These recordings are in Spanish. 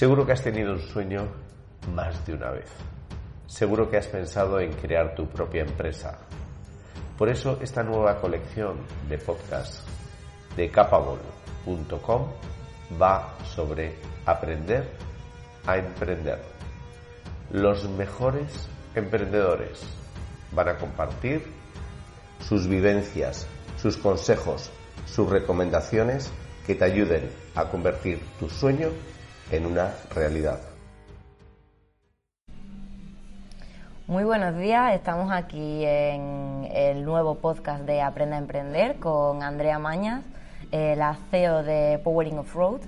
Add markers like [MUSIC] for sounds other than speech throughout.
Seguro que has tenido un sueño más de una vez. Seguro que has pensado en crear tu propia empresa. Por eso esta nueva colección de podcasts de capable.com va sobre aprender a emprender. Los mejores emprendedores van a compartir sus vivencias, sus consejos, sus recomendaciones que te ayuden a convertir tu sueño una realidad. Muy buenos días, estamos aquí en el nuevo podcast de Aprenda a Emprender con Andrea Mañas, eh, la CEO de Powering of Road.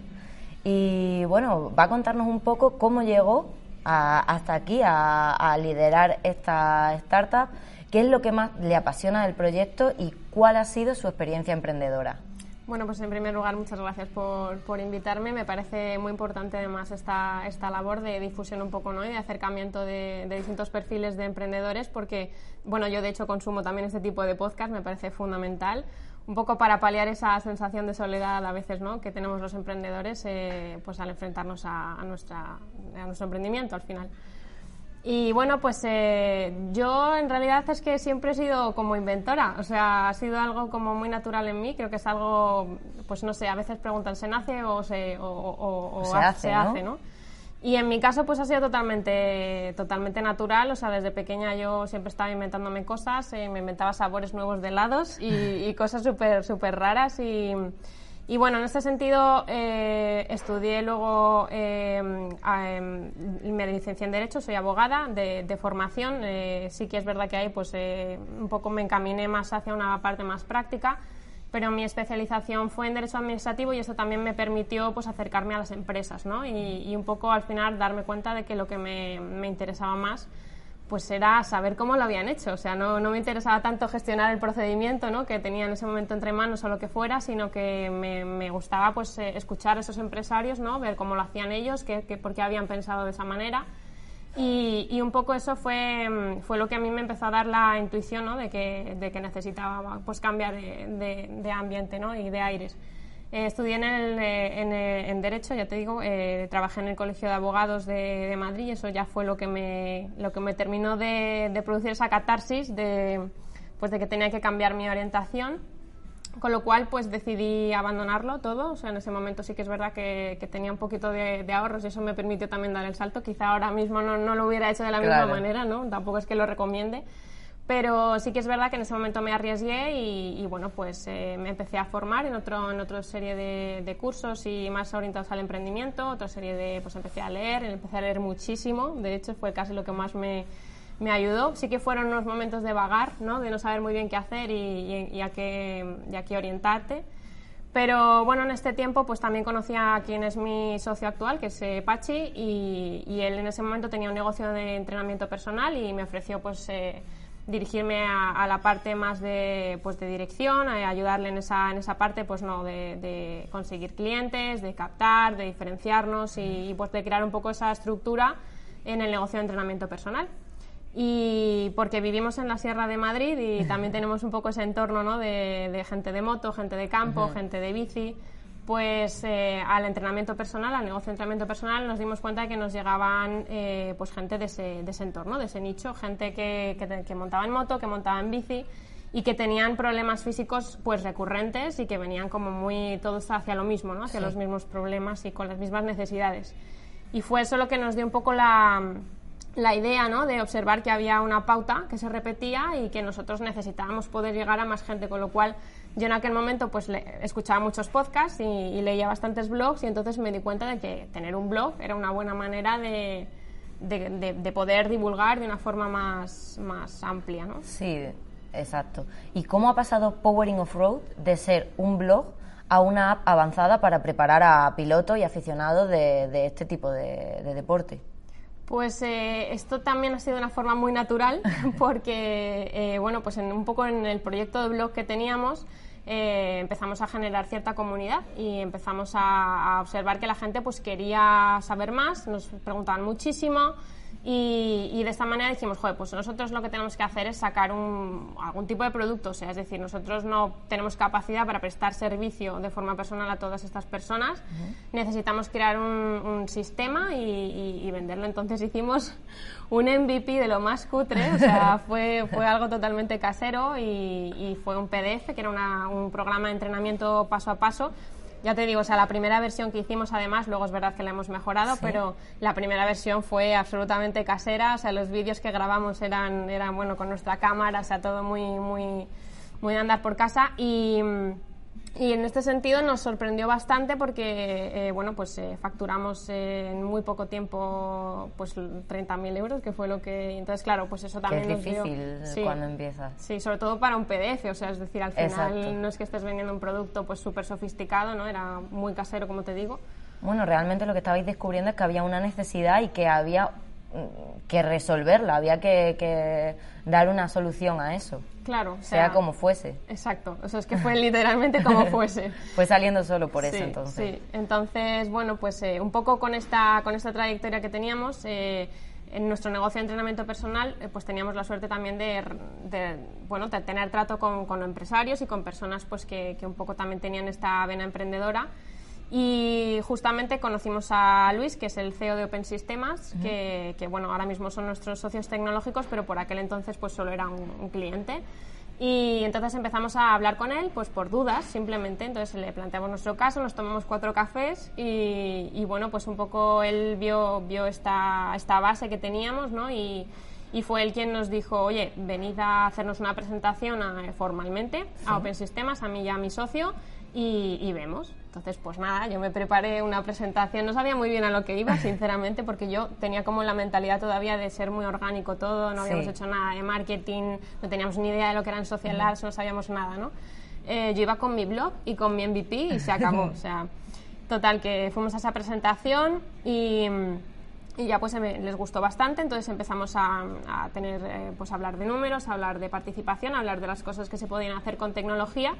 Y bueno, va a contarnos un poco cómo llegó hasta aquí a liderar esta startup, qué es lo que más le apasiona del proyecto y cuál ha sido su experiencia emprendedora. Bueno, pues en primer lugar, muchas gracias por, por, invitarme. Me parece muy importante además esta, esta labor de difusión un poco ¿no? y de acercamiento de, de, distintos perfiles de emprendedores, porque bueno, yo de hecho consumo también este tipo de podcast, me parece fundamental, un poco para paliar esa sensación de soledad a veces ¿no? que tenemos los emprendedores eh, pues al enfrentarnos a, a, nuestra, a nuestro emprendimiento al final. Y bueno, pues eh, yo en realidad es que siempre he sido como inventora, o sea, ha sido algo como muy natural en mí, creo que es algo, pues no sé, a veces preguntan, ¿se nace o se, o, o, o se, hace, se ¿no? hace, ¿no? Y en mi caso pues ha sido totalmente, totalmente natural, o sea, desde pequeña yo siempre estaba inventándome cosas, eh, me inventaba sabores nuevos de helados y, y cosas súper, súper raras y... Y bueno, en este sentido eh, estudié luego, eh, me licencié en Derecho, soy abogada de, de formación. Eh, sí que es verdad que ahí pues un poco me encaminé más hacia una parte más práctica, pero mi especialización fue en Derecho Administrativo y eso también me permitió pues acercarme a las empresas, ¿no? Y, y un poco al final darme cuenta de que lo que me, me interesaba más pues era saber cómo lo habían hecho. O sea, no, no, me interesaba tanto gestionar el procedimiento ¿no? que tenía en ese momento entre manos o lo que fuera, sino que me, me gustaba pues, eh, escuchar a esos empresarios, ¿no? ver cómo lo hacían ellos, qué, qué, por qué habían pensado de esa manera. Y, y, un poco eso fue, fue lo que a mí me empezó a dar la intuición ¿no? de, que, de que necesitaba pues, cambiar de, de, de ambiente ¿no? y de aires. Eh, estudié en, el, en, en, Derecho, ya te digo, eh, trabajé en el Colegio de Abogados de, de, Madrid y eso ya fue lo que me, lo que me terminó de, de, producir esa catarsis de, pues de que tenía que cambiar mi orientación. Con lo cual, pues decidí abandonarlo todo. O sea, en ese momento sí que es verdad que, que tenía un poquito de, de, ahorros y eso me permitió también dar el salto. Quizá ahora mismo no, no lo hubiera hecho de la claro. misma manera, ¿no? Tampoco es que lo recomiende pero sí que es verdad que en ese momento me arriesgué y, y bueno, pues eh, me empecé a formar en, otro, en otra serie de, de, cursos y más orientados al emprendimiento, otra serie de, pues empecé a leer, empecé a leer muchísimo, de hecho fue casi lo que más me, me ayudó. Sí que fueron unos momentos de vagar, ¿no? de no saber muy bien qué hacer y, y, y a, qué, y a qué orientarte. Pero bueno, en este tiempo pues también conocí a quien es mi socio actual, que es eh, Pachi, y, él en ese momento tenía un negocio de entrenamiento personal y me ofreció pues... Eh, dirigirme a, a, la parte más de, pues, de dirección, a ayudarle en esa, en esa parte pues, no, de, de conseguir clientes, de captar, de diferenciarnos y, y, pues, de crear un poco esa estructura en el negocio de entrenamiento personal. Y porque vivimos en la Sierra de Madrid y también [LAUGHS] tenemos un poco ese entorno ¿no? de, de gente de moto, gente de campo, gente de bici pues eh, al entrenamiento personal, al negocio de entrenamiento personal, nos dimos cuenta de que nos llegaban eh, pues gente de ese, de ese, entorno, de ese nicho, gente que, que, que, montaba en moto, que montaba en bici y que tenían problemas físicos pues recurrentes y que venían como muy todos hacia lo mismo, ¿no? hacia sí. los mismos problemas y con las mismas necesidades. Y fue eso lo que nos dio un poco la, la idea ¿no? de observar que había una pauta que se repetía y que nosotros necesitábamos poder llegar a más gente, con lo cual yo en aquel momento pues le, escuchaba muchos podcasts y, leía bastantes blogs y entonces me di cuenta de que tener un blog era una buena manera de, de, de, de poder divulgar de una forma más, más amplia. ¿no? Sí, exacto. ¿Y cómo ha pasado Powering of Road de ser un blog a una app avanzada para preparar a pilotos y aficionados de, este tipo de deporte? Pues eh, esto también ha sido una forma muy natural [LAUGHS] porque, eh, bueno, pues en, un poco en el proyecto de blog que teníamos eh, empezamos a generar cierta comunidad y empezamos a, a, observar que la gente pues quería saber más, nos preguntaban muchísimo y, de esta manera dijimos, joder, pues nosotros lo que tenemos que hacer es sacar un, algún tipo de producto, o sea, es decir, nosotros no tenemos capacidad para prestar servicio de forma personal a todas estas personas, necesitamos crear un, sistema y, venderlo. Entonces hicimos un MVP de lo más cutre, o sea, [LAUGHS] fue, fue algo totalmente casero y, fue un PDF, que era un programa de entrenamiento paso a paso ya te digo, o sea, la primera versión que hicimos, además, luego es verdad que la hemos mejorado, pero la primera versión fue absolutamente casera, o sea, los vídeos que grabamos eran, eran bueno, con nuestra cámara, o sea, todo muy, muy, muy de andar por casa. Y y en este sentido nos sorprendió bastante porque, eh, bueno, pues eh, facturamos en muy poco tiempo pues 30.000 euros, que fue lo que... Entonces, claro, pues eso también es difícil cuando empiezas. Sí, sobre todo para un PDF, o sea, es decir, al final no es que estés vendiendo un producto pues súper sofisticado, ¿no? Era muy casero, como te digo. Bueno, realmente lo que estabais descubriendo es que había una necesidad y que había que resolverla, había que, que dar una solución a eso. Claro, sea, como fuese. Exacto, o sea, es que fue literalmente como fuese. [LAUGHS] fue saliendo solo por eso entonces. Sí, entonces, bueno, pues eh, un poco con esta, con esta trayectoria que teníamos, eh, en nuestro negocio de entrenamiento personal, eh, pues teníamos la suerte también de, bueno, de tener trato con, con, empresarios y con personas pues que, que un poco también tenían esta vena emprendedora y justamente conocimos a Luis, que es el CEO de Open Systems, que, bueno, ahora mismo son nuestros socios tecnológicos, pero por aquel entonces pues solo era un, cliente. Y entonces empezamos a hablar con él, pues por dudas, simplemente. Entonces le planteamos nuestro caso, nos tomamos cuatro cafés y, bueno, pues un poco él vio, vio esta, esta base que teníamos, ¿no? Y, y fue él quien nos dijo, oye, venid a hacernos una presentación eh, formalmente a Open Systems, a mí y a mi socio, y, vemos. Entonces, pues nada, yo me preparé una presentación, no sabía muy bien a lo que iba, [LAUGHS] sinceramente, porque yo tenía como la mentalidad todavía de ser muy orgánico todo, no habíamos hecho nada de marketing, no teníamos ni idea de lo que eran social ads, no sabíamos nada, ¿no? Eh, yo iba con mi blog y con mi MVP y se acabó, [LAUGHS] o sea, total, que fuimos a esa presentación y y ya pues les gustó bastante, entonces empezamos a, a tener, eh, pues hablar de números, a hablar de participación, a hablar de las cosas que se podían hacer con tecnología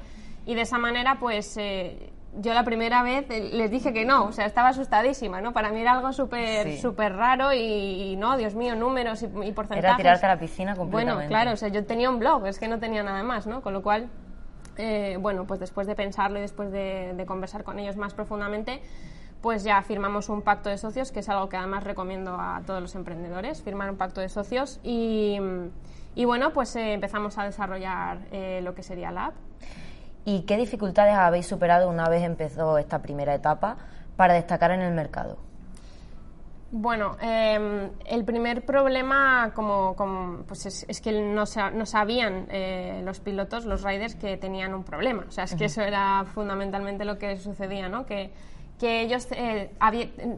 y de esa manera pues eh, yo la primera vez eh, les dije que no, o sea, estaba asustadísima, ¿no? Para mí era algo súper súper raro y, no, Dios mío, números y, y, porcentajes. Era tirarte a la piscina completamente. Bueno, claro, o sea, yo tenía un blog, es que no tenía nada más, ¿no? Con lo cual, bueno, pues después de pensarlo y después de, de conversar con ellos más profundamente, pues ya firmamos un pacto de socios, que es algo que además recomiendo a todos los emprendedores, firmar un pacto de socios y, bueno, pues eh, empezamos a desarrollar eh, lo que sería la app. ¿Y qué dificultades habéis superado una vez empezó esta primera etapa para destacar en el mercado? Bueno, em, el primer problema como, pues es, que no, no sabían eh, los pilotos, los riders, que tenían un problema. O sea, es que eso era fundamentalmente lo que sucedía, ¿no? Que que ellos eh,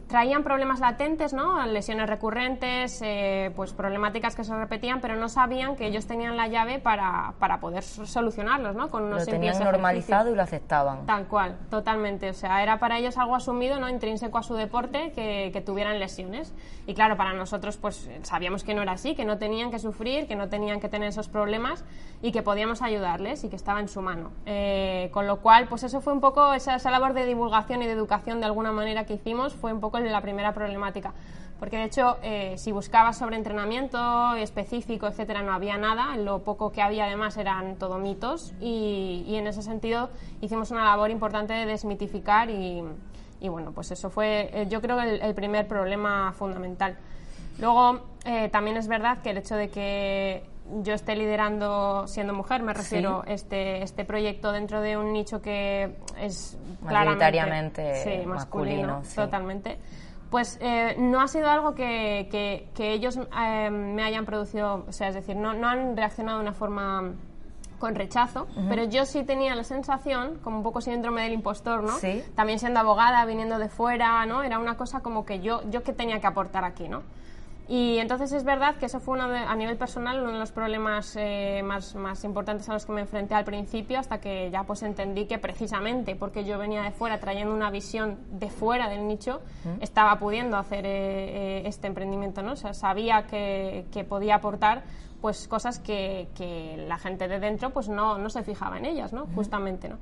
traían problemas latentes, ¿no? lesiones recurrentes, eh, pues problemáticas que se repetían, pero no sabían que ellos tenían la llave para, para poder solucionarlos, ¿no? con unos lo tenían normalizado y lo aceptaban. Tal cual, totalmente. O sea, era para ellos algo asumido, no intrínseco a su deporte, que, que tuvieran lesiones. Y claro, para nosotros, pues sabíamos que no era así, que no tenían que sufrir, que no tenían que tener esos problemas y que podíamos ayudarles y que estaba en su mano. Eh, con lo cual, pues eso fue un poco esa, esa labor de divulgación y de educación de alguna manera que hicimos fue un poco la primera problemática. Porque de hecho, eh, si buscabas sobre entrenamiento específico, etcétera, no había nada. Lo poco que había además eran todo mitos. Y, en ese sentido hicimos una labor importante de desmitificar. Y, bueno, pues eso fue, eh, yo creo, el, el primer problema fundamental. Luego, eh, también es verdad que el hecho de que yo esté liderando siendo mujer, me refiero este este proyecto dentro de un nicho que es claramente masculino, totalmente. Pues eh, no ha sido algo que, que, ellos eh, me hayan producido, o sea, es decir, no, no han reaccionado de una forma con rechazo, pero yo sí tenía la sensación, como un poco síndrome del impostor, ¿no? También siendo abogada, viniendo de fuera, ¿no? Era una cosa como que yo, yo que tenía que aportar aquí, ¿no? Y entonces es verdad que eso fue uno de- a nivel personal uno de los problemas eh, más, más importantes a los que me enfrenté al principio hasta que ya pues entendí que precisamente porque yo venía de fuera trayendo una visión de fuera del nicho estaba pudiendo hacer eh, eh, este emprendimiento, ¿no? O sea, sabía que, que podía aportar pues cosas que, que la gente de dentro pues no, no se fijaba en ellas, ¿no? Justamente, ¿no?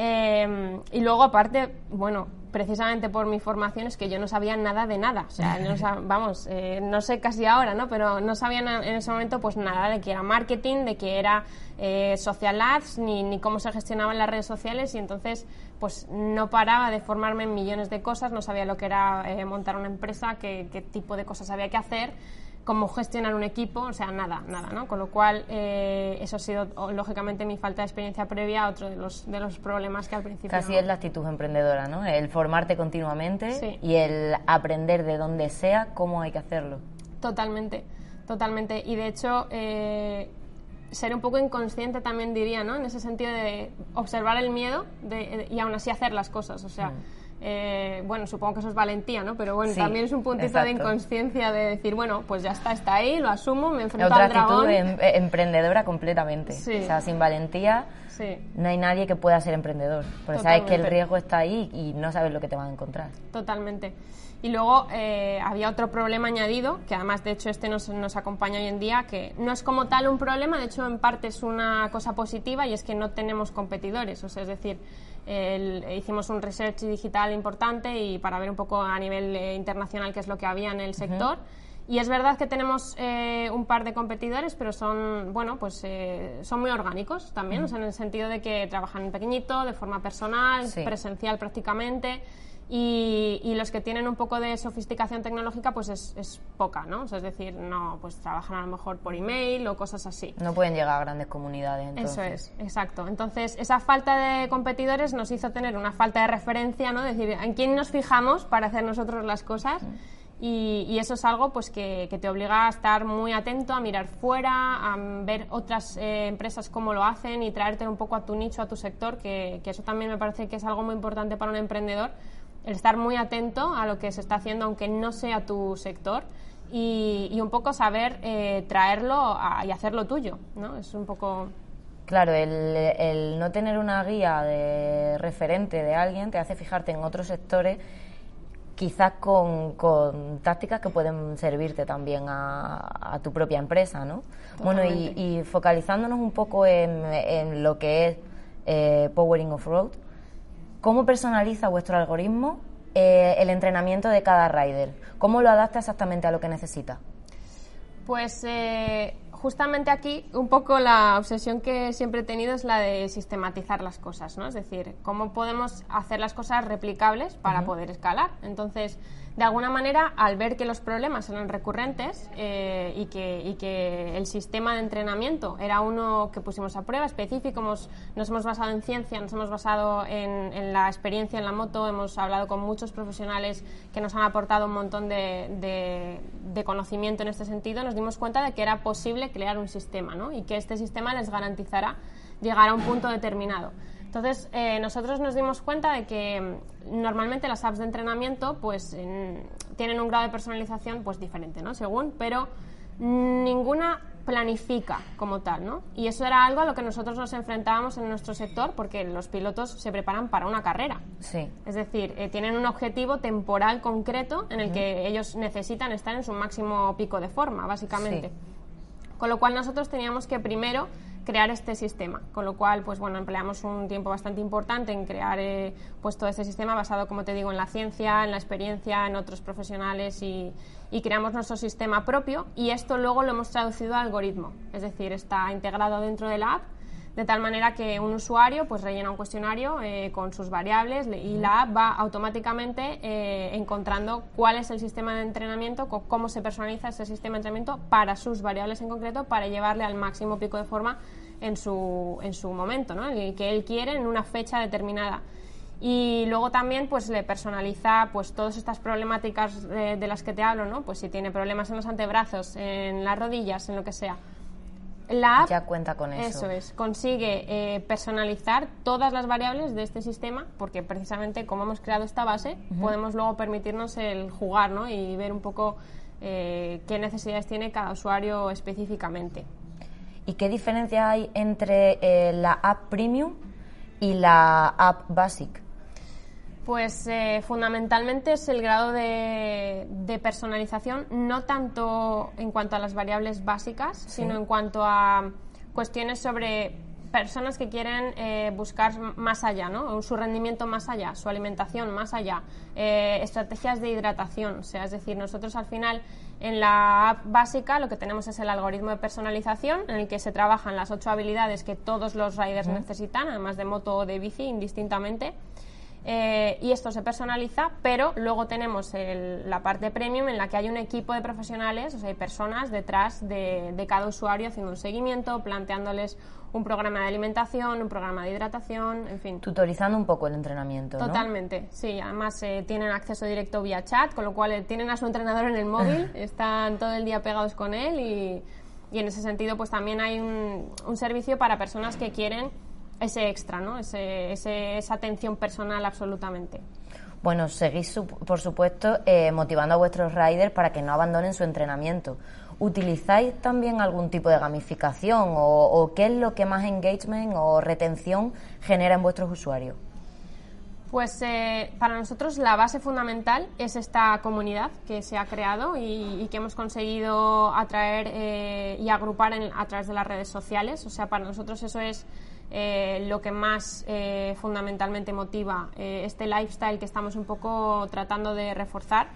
Eh, y luego, aparte, bueno, precisamente por mi formación es que yo no sabía nada de nada. O sea, no sab- [LAUGHS] vamos, eh, no sé casi ahora, ¿no? Pero no sabía en ese momento pues nada de que era marketing, de que era eh, social ads, ni, ni cómo se gestionaban las redes sociales y entonces pues no paraba de formarme en millones de cosas, no sabía lo que era eh, montar una empresa, qué, qué tipo de cosas había que hacer cómo gestionar un equipo, o sea, nada, nada, ¿no? Con lo cual, eh, eso ha sido, o, lógicamente, mi falta de experiencia previa, otro de los, de los problemas que al principio... Casi no- es la actitud emprendedora, ¿no? El formarte continuamente Sí. y el aprender de donde sea cómo hay que hacerlo. Totalmente, totalmente. Y de hecho, eh, ser un poco inconsciente también diría, ¿no? En ese sentido de observar el miedo de- y aún así hacer las cosas. O sea, eh, bueno, supongo que eso es valentía, ¿no? Pero bueno, Sí, también es un puntito de inconsciencia de decir, bueno, pues ya está, está ahí, lo asumo, me enfrento Otra al actitud dragón. em- eh, emprendedora completamente. Sí. O sea, sin valentía Sí. no hay nadie que pueda ser emprendedor. Porque sabes que el riesgo está ahí y no sabes lo que te van a encontrar. Totalmente. Y luego eh, había otro problema añadido, que además de hecho este nos, nos acompaña hoy en día, que no es como tal un problema, de hecho en parte es una cosa positiva y es que no tenemos competidores. O sea, es decir, el- hicimos un research digital importante y para ver un poco a nivel eh, internacional qué es lo que había en el sector. Y es verdad que tenemos eh, un par de competidores, pero son, bueno, pues eh, son muy orgánicos también, o sea, en el sentido de que trabajan en pequeñito, de forma personal, Sí. presencial prácticamente. Y, y los que tienen un poco de sofisticación tecnológica, pues es, es poca, ¿no? O sea, es decir, no, pues trabajan a lo mejor por email o cosas así. No pueden llegar a grandes comunidades. Entonces. Eso es, exacto. Entonces, esa falta de competidores nos hizo tener una falta de referencia, ¿no? Es decir, en quién nos fijamos para hacer nosotros las cosas. Y, y eso es algo pues que, que te obliga a estar muy atento, a mirar fuera, a ver otras eh, empresas cómo lo hacen y traerte un poco a tu nicho, a tu sector, que, que eso también me parece que es algo muy importante para un emprendedor, el estar muy atento a lo que se está haciendo, aunque no sea tu sector, y, y un poco saber eh, traerlo a- y hacerlo tuyo, ¿no? Es un poco... Claro, el, el no tener una guía de referente de alguien te hace fijarte en otros sectores, quizás con, con tácticas que pueden servirte también a, a tu propia empresa, ¿no? Bueno, y, y focalizándonos un poco en, en lo que es eh, Powering Off-Road, ¿cómo personaliza vuestro algoritmo eh, el entrenamiento de cada rider? ¿Cómo lo adapta exactamente a lo que necesita? Pues eh, justamente aquí un poco la obsesión que siempre he tenido es la de sistematizar las cosas, ¿no? Es decir, cómo podemos hacer las cosas replicables para poder escalar. Entonces, de alguna manera, al ver que los problemas eran recurrentes eh, y, que, el sistema de entrenamiento era uno que pusimos a prueba específico, nos hemos basado en ciencia, nos hemos basado en, la experiencia en la moto, hemos hablado con muchos profesionales que nos han aportado un montón de, de- de conocimiento en este sentido, nos dimos cuenta de que era posible crear un sistema ¿no? y que este sistema les garantizará llegar a un punto determinado. Entonces, eh, nosotros nos dimos cuenta de que mm, normalmente las apps de entrenamiento pues, en- tienen un grado de personalización pues, diferente, ¿no? según, pero ninguna planifica como tal, ¿no? Y eso era algo a lo que nosotros nos enfrentábamos en nuestro sector porque los pilotos se preparan para una carrera. Sí. Es decir, eh, tienen un objetivo temporal concreto en el que ellos necesitan estar en su máximo pico de forma, básicamente. Sí. Con lo cual nosotros teníamos que primero crear este sistema, con lo cual pues bueno empleamos un tiempo bastante importante en crear eh, pues todo este sistema basado como te digo en la ciencia, en la experiencia, en otros profesionales y, y creamos nuestro sistema propio y esto luego lo hemos traducido a algoritmo, es decir está integrado dentro de la app de tal manera que un usuario pues rellena un cuestionario eh, con sus variables le- y la app va automáticamente eh, encontrando cuál es el sistema de entrenamiento, cómo se personaliza ese sistema de entrenamiento para sus variables en concreto para llevarle al máximo pico de forma en su, en su momento, ¿no? el que él quiere en una fecha determinada. Y luego también pues le personaliza pues todas estas problemáticas eh, de las que te hablo, ¿no? Pues si tiene problemas en los antebrazos, en las rodillas, en lo que sea. La app Ya cuenta con eso. eso es, consigue eh, personalizar todas las variables de este sistema, porque precisamente como hemos creado esta base, podemos luego permitirnos el jugar ¿no? y ver un poco eh, qué necesidades tiene cada usuario específicamente. ¿Y qué diferencia hay entre eh, la app premium y la app basic? Pues eh, fundamentalmente es el grado de, de, personalización, no tanto en cuanto a las variables básicas, sino en cuanto a cuestiones sobre personas que quieren eh, buscar más allá, ¿no? su rendimiento más allá, su alimentación más allá, eh, estrategias de hidratación. O sea, es decir, nosotros al final en la app básica lo que tenemos es el algoritmo de personalización en el que se trabajan las ocho habilidades que todos los riders necesitan, además de moto o de bici, indistintamente. Eh, y esto se personaliza, pero luego tenemos la parte premium en la que hay un equipo de profesionales, o sea, hay personas detrás de, cada usuario haciendo un seguimiento, planteándoles un programa de alimentación, un programa de hidratación, en fin. Tutorizando un poco el entrenamiento. Totalmente, sí. Además eh, tienen acceso directo vía chat, con lo cual eh, tienen a su entrenador en el móvil, [LAUGHS] están todo el día pegados con él y, en ese sentido pues también hay un, un servicio para personas que quieren ese extra, ¿no? Ese, esa atención personal absolutamente. Bueno, seguís, por supuesto, eh, motivando a vuestros riders para que no abandonen su entrenamiento. ¿Utilizáis también algún tipo de gamificación o, qué es lo que más engagement o retención genera en vuestros usuarios? Pues eh, para nosotros la base fundamental es esta comunidad que se ha creado y, que hemos conseguido atraer eh, y agrupar a través de las redes sociales. O sea, para nosotros eso es eh, lo que más eh, fundamentalmente motiva eh, este lifestyle que estamos un poco tratando de reforzar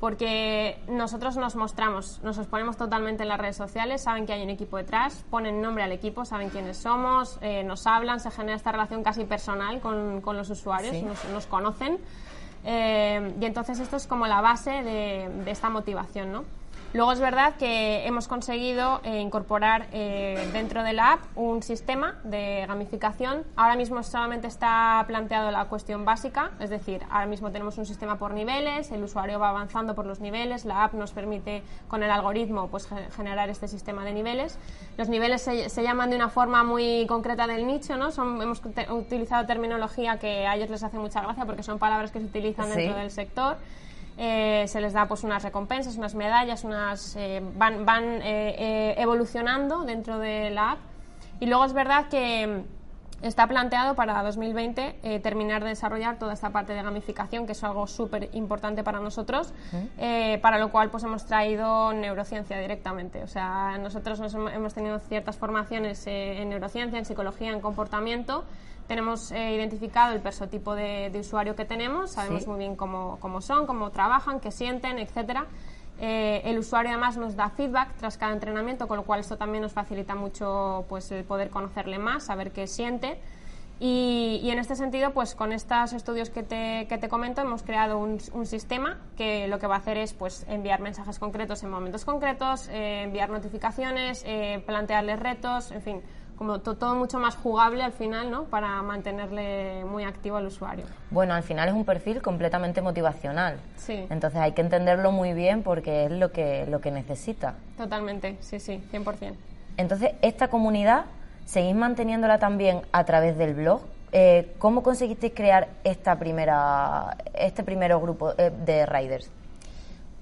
porque nosotros nos mostramos, nos exponemos totalmente en las redes sociales, saben que hay un equipo detrás, ponen nombre al equipo, saben quiénes somos, nos hablan, se genera esta relación casi personal con, con los usuarios, nos, nos, conocen. y entonces esto es como la base de, de esta motivación, ¿no? Luego es verdad que hemos conseguido eh, incorporar eh, dentro de la app un sistema de gamificación. Ahora mismo solamente está planteado la cuestión básica, es decir, ahora mismo tenemos un sistema por niveles, el usuario va avanzando por los niveles, la app nos permite con el algoritmo pues, generar este sistema de niveles. Los niveles se, llaman de una forma muy concreta del nicho, ¿no? Son, hemos utilizado terminología que a ellos les hace mucha gracia porque son palabras que se utilizan dentro del sector. Eh, se les da pues unas recompensas, unas medallas, unas eh, van, van eh, evolucionando dentro de la app. Y luego es verdad que está planteado para 2020 terminar de desarrollar toda esta parte de gamificación, que es algo súper importante para nosotros, para lo cual pues hemos traído neurociencia directamente. O sea, nosotros hemos tenido ciertas formaciones en neurociencia, en psicología, en comportamiento, tenemos eh, identificado el persotipo de, usuario que tenemos, sabemos muy bien cómo, cómo, son, cómo trabajan, qué sienten, etcétera. Eh, el usuario además nos da feedback tras cada entrenamiento, con lo cual esto también nos facilita mucho pues, el poder conocerle más, saber qué siente. Y, en este sentido, pues con estos estudios que te, que te comento, hemos creado un, un, sistema que lo que va a hacer es pues, enviar mensajes concretos en momentos concretos, eh, enviar notificaciones, plantearles retos, en fin, como todo mucho más jugable al final, ¿no? Para mantenerle muy activo al usuario. Bueno, al final es un perfil completamente motivacional. Sí. Entonces hay que entenderlo muy bien porque es lo que, lo que necesita. Totalmente, sí, sí, 100%. Entonces, esta comunidad, ¿seguís manteniéndola también a través del blog? Eh, ¿Cómo conseguiste crear esta primera, este primer grupo eh, de riders?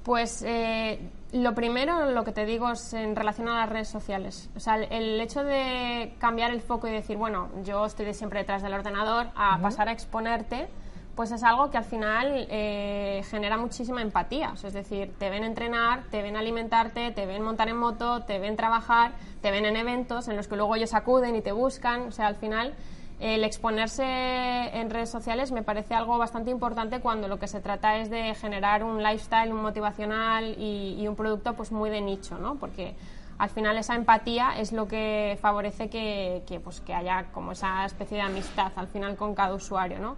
Pues eh, lo primero, lo que te digo es en relación a las redes sociales. O sea, el, hecho de cambiar el foco y decir, bueno, yo estoy de siempre detrás del ordenador, a pasar a exponerte, pues es algo que al final eh, genera muchísima empatía. es decir, te ven entrenar, te ven alimentarte, te ven montar en moto, te ven trabajar, te ven en eventos en los que luego ellos acuden y te buscan. O sea, al final el exponerse en redes sociales me parece algo bastante importante cuando lo que se trata es de generar un lifestyle, un motivacional y, un producto pues muy de nicho, ¿no? Porque al final esa empatía es lo que favorece que, pues, que haya como esa especie de amistad al final con cada usuario, ¿no?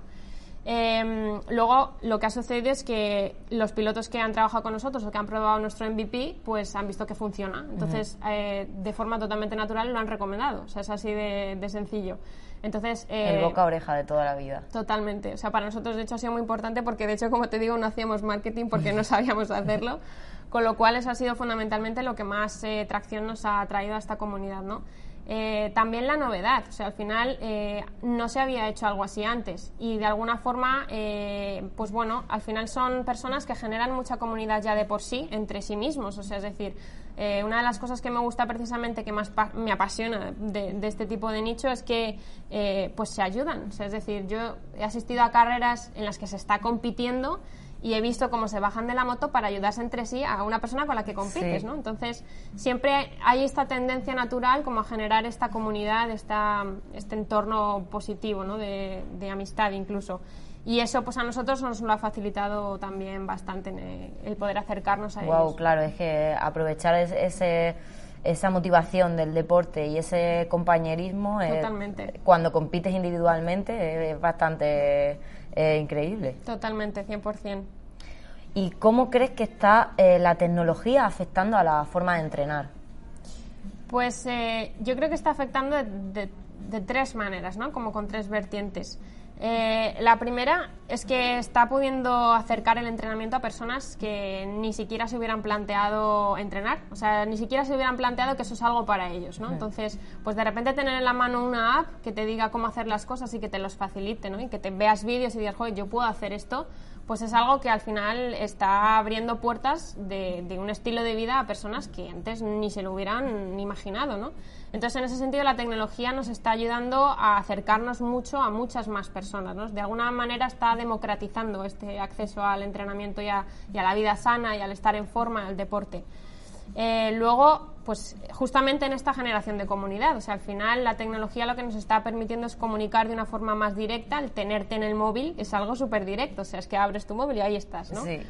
Em, luego, lo que ha sucedido es que los pilotos que han trabajado con nosotros o que han probado nuestro MVP, pues han visto que funciona. Entonces, eh, de forma totalmente natural lo han recomendado. O sea, es así de sencillo. Entonces, el eh, boca oreja de toda la vida. Totalmente. O sea, para nosotros de hecho ha sido muy importante porque de hecho, como te digo, no hacíamos marketing porque no [LAUGHS] sabíamos hacerlo. Con lo cual eso ha sido fundamentalmente lo que más eh, tracción nos ha traído a esta comunidad, ¿no? Eh, también la novedad, o sea, al final eh, no se había hecho algo así antes. Y de alguna forma, eh, pues bueno, al final son personas que generan mucha comunidad ya de por sí entre sí mismos, o sea, es decir, una de las cosas que me gusta precisamente, que más me apasiona de, de, este tipo de nicho es que pues se ayudan, o sea, es decir, yo he asistido a carreras en las que se está compitiendo y he visto cómo se bajan de la moto para ayudarse entre sí a una persona con la que compites, ¿no? Entonces, siempre hay esta tendencia natural como a generar esta comunidad, esta, este entorno positivo, ¿no? De, amistad incluso. Y eso, pues a nosotros nos lo ha facilitado también bastante el poder acercarnos a wow, claro, es que aprovechar ese esa motivación del deporte y ese compañerismo Totalmente. cuando compites individualmente es bastante increíble. Totalmente, 100%. ¿Y cómo crees que está eh, la tecnología afectando a la forma de entrenar? Pues eh, yo creo que está afectando de, de, tres maneras, ¿no? Como con tres vertientes. Eh, la primera es que está pudiendo acercar el entrenamiento a personas que ni siquiera se hubieran planteado entrenar, o sea, ni siquiera se hubieran planteado que eso es algo para ellos, ¿no? Entonces, pues de repente tener en la mano una app que te diga cómo hacer las cosas y que te los facilite, ¿no? Y que te veas vídeos y digas, joder, yo puedo hacer esto, pues es algo que al final está abriendo puertas de, un estilo de vida a personas que antes ni se lo hubieran imaginado, ¿no? Entonces, en ese sentido, la tecnología nos está ayudando a acercarnos mucho a muchas más personas. ¿no? De alguna manera está democratizando este acceso al entrenamiento y a, y a la vida sana y al estar en forma, al deporte. Eh, luego, pues justamente en esta generación de comunidad, o sea, al final la tecnología lo que nos está permitiendo es comunicar de una forma más directa, el tenerte en el móvil es algo súper directo, o sea, es que abres tu móvil y ahí estás, ¿no? Sí.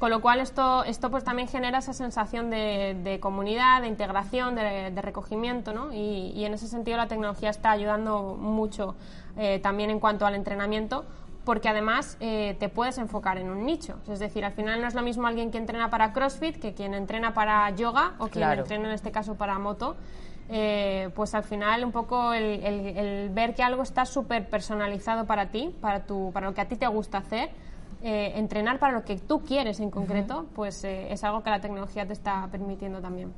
Con lo cual esto, esto pues también genera esa sensación de, comunidad, de integración, de, recogimiento, ¿no? Y, en ese sentido la tecnología está ayudando mucho eh, también en cuanto al entrenamiento, porque además eh, te puedes enfocar en un nicho. Es decir, al final no es lo mismo alguien que entrena para CrossFit que quien entrena para yoga o quien entrena en este caso para moto. Eh, pues al final un poco el, ver que algo está súper personalizado para ti, para, tu, para lo que a ti te gusta hacer, eh, entrenar para lo que tú quieres en concreto, pues es algo que la tecnología te está permitiendo también.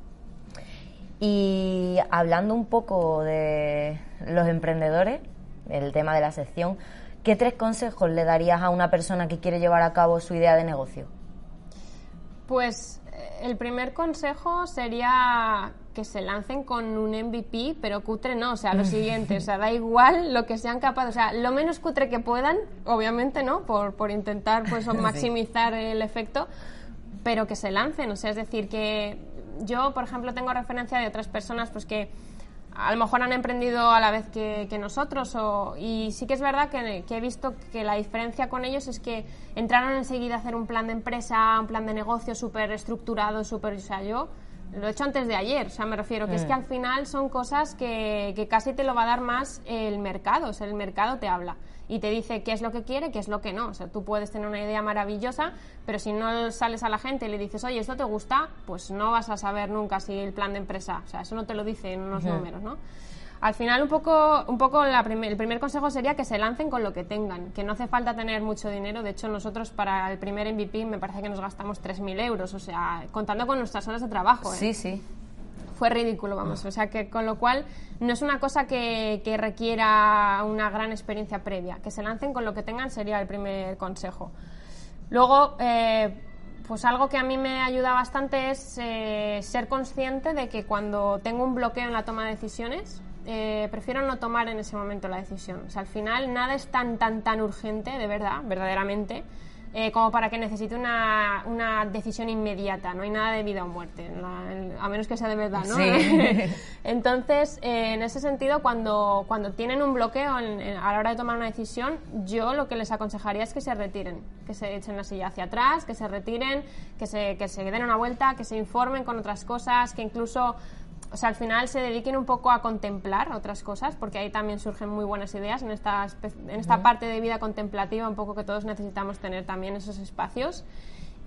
Y hablando un poco de los emprendedores, el tema de la sección, ¿qué tres consejos le darías a una persona que quiere llevar a cabo su idea de negocio? Pues eh, el primer consejo sería que se lancen con un MVP, pero cutre no, o sea, lo siguiente, o sea, da igual lo que sean capaces, o sea, lo menos cutre que puedan, obviamente, ¿no? Por, por intentar, pues, [LAUGHS] maximizar el efecto, pero que se lancen, o sea, es decir, que yo, por ejemplo, tengo referencia de otras personas, pues, que a lo mejor han emprendido a la vez que, nosotros o, y sí que es verdad que, he visto que la diferencia con ellos es que entraron enseguida a hacer un plan de empresa, un plan de negocio súper estructurado, súper... O sea, yo lo he hecho antes de ayer, o sea, me refiero que es que mm. al final son cosas que, que casi te lo va a dar más el mercado, o sea, el mercado te habla y te dice qué es lo que quiere, qué es lo que no. O sea, tú puedes tener una idea maravillosa, pero si no sales a la gente y le dices, oye, esto te gusta, pues no vas a saber nunca si el plan de empresa, o sea, eso no te lo dice en unos números, ¿no? Al final, un poco, un poco el primer consejo sería que se lancen con lo que tengan, que no hace falta tener mucho dinero. De hecho, nosotros para el primer MVP me parece que nos gastamos 3.000 euros, o sea, contando con nuestras horas de trabajo. ¿eh? Sí, sí fue ridículo, vamos. O sea, que con lo cual no es una cosa que, requiera una gran experiencia previa. Que se lancen con lo que tengan sería el primer consejo. Luego, eh, pues algo que a mí me ayuda bastante es eh, ser consciente de que cuando tengo un bloqueo en la toma de decisiones, eh, prefiero no tomar en ese momento la decisión. O sea, al final nada es tan, tan, tan urgente, de verdad, verdaderamente, eh, como para que necesite una, una, decisión inmediata. No hay nada de vida o muerte, a menos que sea de verdad, ¿no? [LAUGHS] Entonces, eh, en ese sentido, cuando, cuando tienen un bloqueo a la hora de tomar una decisión, yo lo que les aconsejaría es que se retiren, que se echen la silla hacia atrás, que se retiren, que se, que se den una vuelta, que se informen con otras cosas, que incluso o sea, al final se dediquen un poco a contemplar otras cosas, porque ahí también surgen muy buenas ideas en esta, en esta parte de vida contemplativa, un poco que todos necesitamos tener también esos espacios.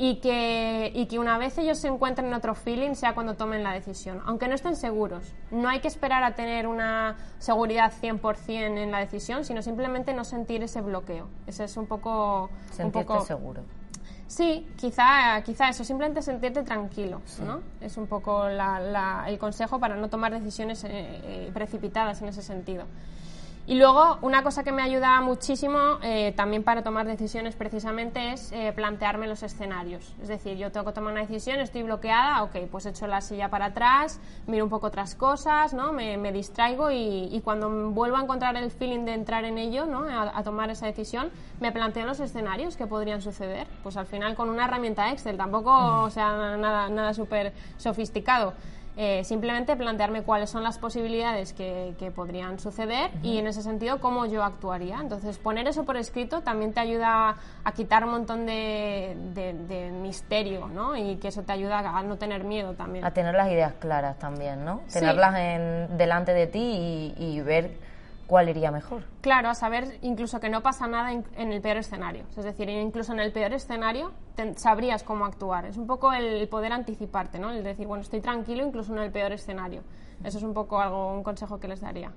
Y que, y que una vez ellos se encuentren en otro feeling sea cuando tomen la decisión, aunque no estén seguros. No hay que esperar a tener una seguridad 100% en la decisión, sino simplemente no sentir ese bloqueo. Ese es un poco... Sentirte un poco, seguro Sí, quizá, quizá eso, simplemente sentirte tranquilo, ¿no? Es un poco la- la- el consejo para no tomar decisiones eh, eh, precipitadas en ese sentido. Y luego, una cosa que me ayuda muchísimo eh, también para tomar decisiones precisamente es eh, plantearme los escenarios. Es decir, yo tengo que tomar una decisión, estoy bloqueada, ok, pues echo la silla para atrás, miro un poco otras cosas, ¿no? me, me distraigo y, cuando vuelvo a encontrar el feeling de entrar en ello, ¿no? a, a tomar esa decisión, me planteo los escenarios que podrían suceder. Pues al final con una herramienta Excel, tampoco o sea nada, nada súper sofisticado. Eh, simplemente plantearme cuáles son las posibilidades que, que podrían suceder y en ese sentido cómo yo actuaría. Entonces, poner eso por escrito también te ayuda a quitar un montón de, de- de misterio, ¿no? Y que eso te ayuda a no tener miedo también. A tener las ideas claras también, ¿no? Sí. Tenerlas en, delante de ti y, y ver cuál iría mejor. Claro, a saber incluso que no pasa nada en, en el peor escenario. Es decir, incluso en el peor escenario te- sabrías cómo actuar. Es un poco el poder anticiparte, ¿no? El decir, bueno, estoy tranquilo incluso en el peor escenario. Eso es un poco algo, un consejo que les daría.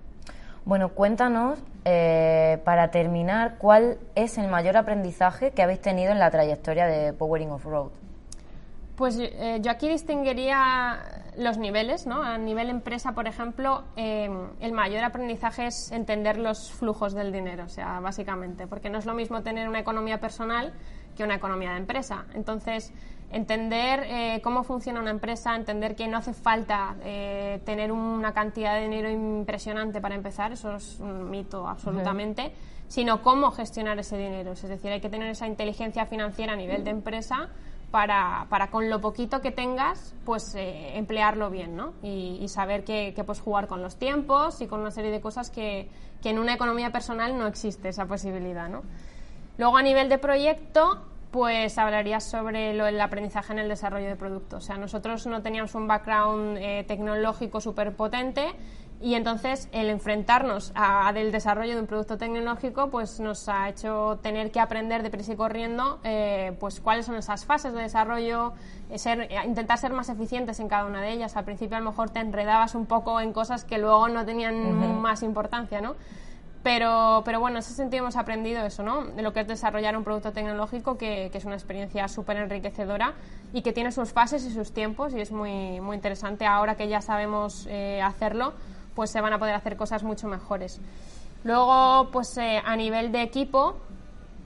Bueno, cuéntanos, eh, para terminar, ¿cuál es el mayor aprendizaje que habéis tenido en la trayectoria de Powering Off-Road? Pues eh, yo aquí distinguiría los niveles, ¿no? A nivel empresa, por ejemplo, eh, el mayor aprendizaje es entender los flujos del dinero, o sea, básicamente, porque no es lo mismo tener una economía personal que una economía de empresa. Entonces, entender eh, cómo funciona una empresa, entender que no hace falta eh, tener una cantidad de dinero impresionante para empezar, eso es un mito absolutamente, sino cómo gestionar ese dinero. Es decir, hay que tener esa inteligencia financiera a nivel de empresa para, para con lo poquito que tengas, pues eh, emplearlo bien, ¿no? Y, y saber que, que puedes jugar con los tiempos y con una serie de cosas que, que en una economía personal no existe esa posibilidad, ¿no? Luego, a nivel de proyecto, pues hablaría sobre lo, el aprendizaje en el desarrollo de productos. O sea, nosotros no teníamos un background eh, tecnológico súper potente y entonces el enfrentarnos a, a del desarrollo de un producto tecnológico pues nos ha hecho tener que aprender de prisa y corriendo eh, pues cuáles son esas fases de desarrollo, eh, ser, eh, intentar ser más eficientes en cada una de ellas. Al principio a lo mejor te enredabas un poco en cosas que luego no tenían más importancia, ¿no? Pero, pero bueno, en ese sentido hemos aprendido eso, ¿no? De lo que es desarrollar un producto tecnológico que, que es una experiencia súper enriquecedora y que tiene sus fases y sus tiempos y es muy, muy interesante. Ahora que ya sabemos eh, hacerlo, pues se van a poder hacer cosas mucho mejores. Luego, pues eh, a nivel de equipo,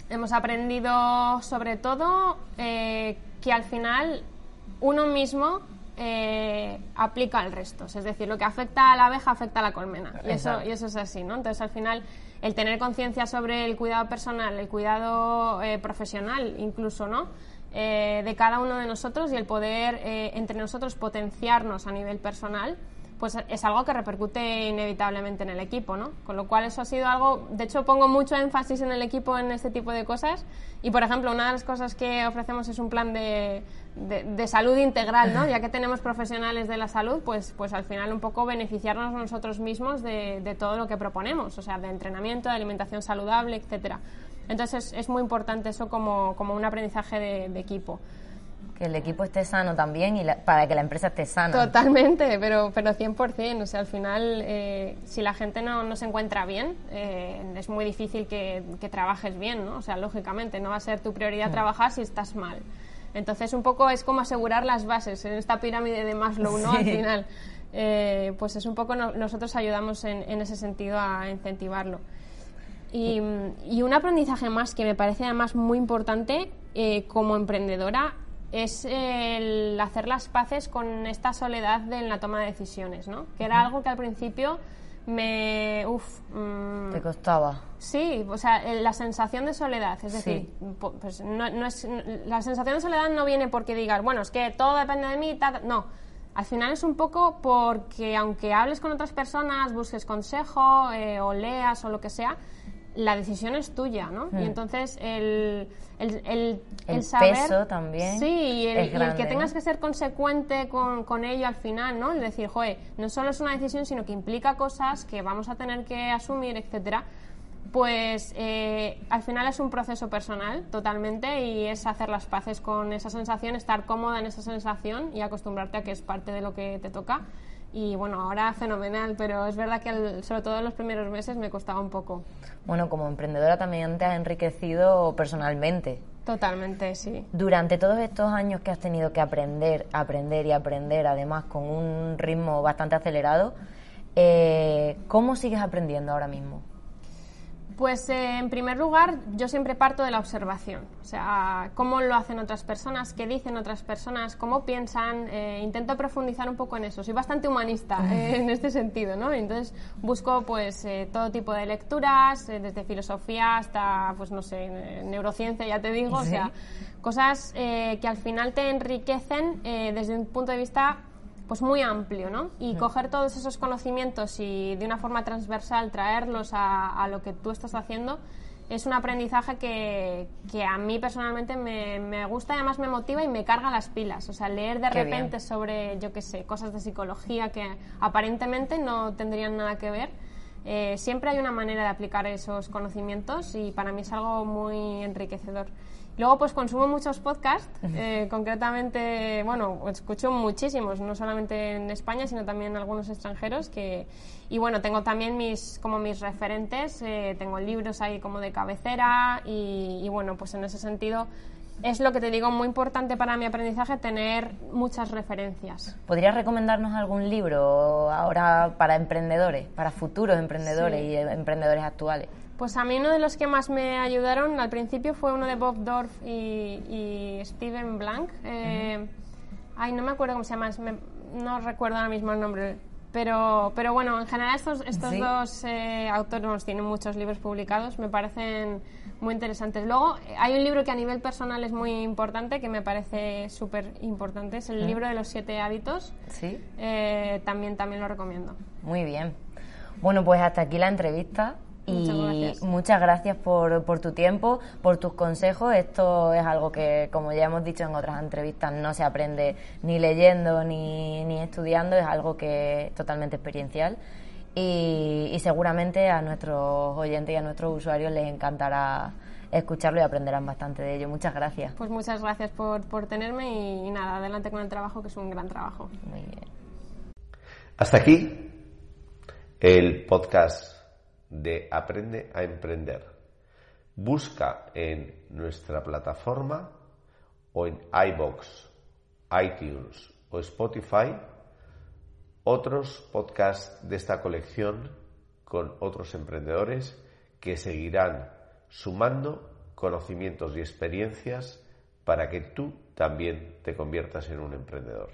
hemos aprendido sobre todo eh, que al final uno mismo eh, aplica al resto. Es decir, lo que afecta a la abeja afecta a la colmena. Y eso, y eso es así, ¿no? Entonces, al final, el tener conciencia sobre el cuidado personal, el cuidado eh, profesional, incluso, ¿no? Eh, de cada uno de nosotros y el poder entre nosotros potenciarnos a nivel personal, pues es algo que repercute inevitablemente en el equipo, ¿no? Con lo cual eso ha sido algo, de hecho pongo mucho énfasis en el equipo en este tipo de cosas y por ejemplo una de las cosas que ofrecemos es un plan de, de, salud integral, ¿no? Ya que tenemos profesionales de la salud, pues, pues al final un poco beneficiarnos nosotros mismos de, de todo lo que proponemos, o sea, de entrenamiento, de alimentación saludable, etcétera. Entonces es, es muy importante eso como, como un aprendizaje de equipo. Que el equipo esté sano también y la- para que la empresa esté sana. Totalmente, pero, pero 100%. O sea, al final, eh, si la gente no, no se encuentra bien, eh, es muy difícil que, que trabajes bien, ¿no? O sea, lógicamente, no va a ser tu prioridad trabajar si estás mal. Entonces, un poco es como asegurar las bases en esta pirámide de Maslow, ¿no? Al Sí. final. Eh, pues es un poco, no- nosotros ayudamos en, en ese sentido a incentivarlo. Y, y un aprendizaje más que me parece además muy importante eh, como emprendedora es el hacer las paces con esta soledad de en la toma de decisiones, ¿no? Que era algo que al principio me... Uf, mm, Te costaba. Sí, o sea, el- la sensación de soledad, es decir, pues no, no es, la sensación de soledad no viene porque digas, bueno, es que todo depende de mí, ta, ta", no. Al final es un poco porque aunque hables con otras personas, busques consejo eh, o leas o lo que sea, la decisión es tuya, ¿no? Y entonces el, el, el, Hmm. El saber... peso también Sí, y el, es y el grande, que tengas que ser consecuente con, con ello al final, ¿no? El decir, joder, no solo es una decisión, sino que implica cosas que vamos a tener que asumir, etcétera. Pues eh, al final es un proceso personal totalmente y es hacer las paces con esa sensación, estar cómoda en esa sensación y acostumbrarte a que es parte de lo que te toca. Y bueno, ahora fenomenal, pero es verdad que el- sobre todo en los primeros meses me costaba un poco. Bueno, como emprendedora también te has enriquecido personalmente. Totalmente, sí. Durante todos estos años que has tenido que aprender, aprender y aprender, además con un ritmo bastante acelerado, eh, ¿cómo sigues aprendiendo ahora mismo? Pues eh, en primer lugar, yo siempre parto de la observación, o sea, cómo lo hacen otras personas, qué dicen otras personas, cómo piensan, eh, intento profundizar un poco en eso. Soy bastante humanista [LAUGHS] eh, en este sentido, ¿no? Entonces busco pues todo tipo de lecturas, desde filosofía hasta, pues no sé, neurociencia, ya te digo, o sea, cosas que al final te enriquecen desde un punto de vista pues muy amplio, ¿no? Y coger todos esos conocimientos y de una forma transversal traerlos a, lo que tú estás haciendo es un aprendizaje que, que a mí personalmente me, me, gusta y además me motiva y me carga las pilas. O sea, leer de repente sobre, yo qué sé, cosas de psicología que aparentemente no tendrían nada que ver. Eh, siempre hay una manera de aplicar esos conocimientos y para mí es algo muy enriquecedor. Luego, pues consumo muchos podcasts, eh, concretamente, bueno, escucho muchísimos, no solamente en España, sino también algunos extranjeros. Que, y bueno, tengo también mis, como mis referentes, eh, tengo libros ahí como de cabecera y, y, bueno, pues en ese sentido es lo que te digo, muy importante para mi aprendizaje tener muchas referencias. ¿Podrías recomendarnos algún libro ahora para emprendedores, para futuros emprendedores y emprendedores actuales? Pues a mí uno de los que más me ayudaron al principio fue uno de Bob Dorf y, Steven Blank. Eh, ay, no me acuerdo cómo se llama, no recuerdo ahora mismo el nombre. Pero, pero bueno, en general estos, estos dos eh, autores tienen muchos libros publicados, me parecen muy interesantes. Luego, hay un libro que a nivel personal es muy importante, que me parece súper importante, es el libro de los siete hábitos. Sí. Eh, también, también lo recomiendo. Muy bien. Bueno, pues hasta aquí la entrevista. Y muchas gracias, por, por, tu tiempo, por tus consejos. Esto es algo que, como ya hemos dicho en otras entrevistas, no se aprende ni leyendo ni, ni estudiando, es algo que es totalmente experiencial. Y, y, seguramente a nuestros oyentes y a nuestros usuarios les encantará escucharlo y aprenderán bastante de ello. Muchas gracias. Pues muchas gracias por, por tenerme y, y nada, adelante con el trabajo, que es un gran trabajo. Muy bien. Hasta aquí el podcast de Aprende a Emprender. Busca en nuestra plataforma o en iBox, iTunes o Spotify otros podcasts de esta colección con otros emprendedores que seguirán sumando conocimientos y experiencias para que tú también te conviertas en un emprendedor.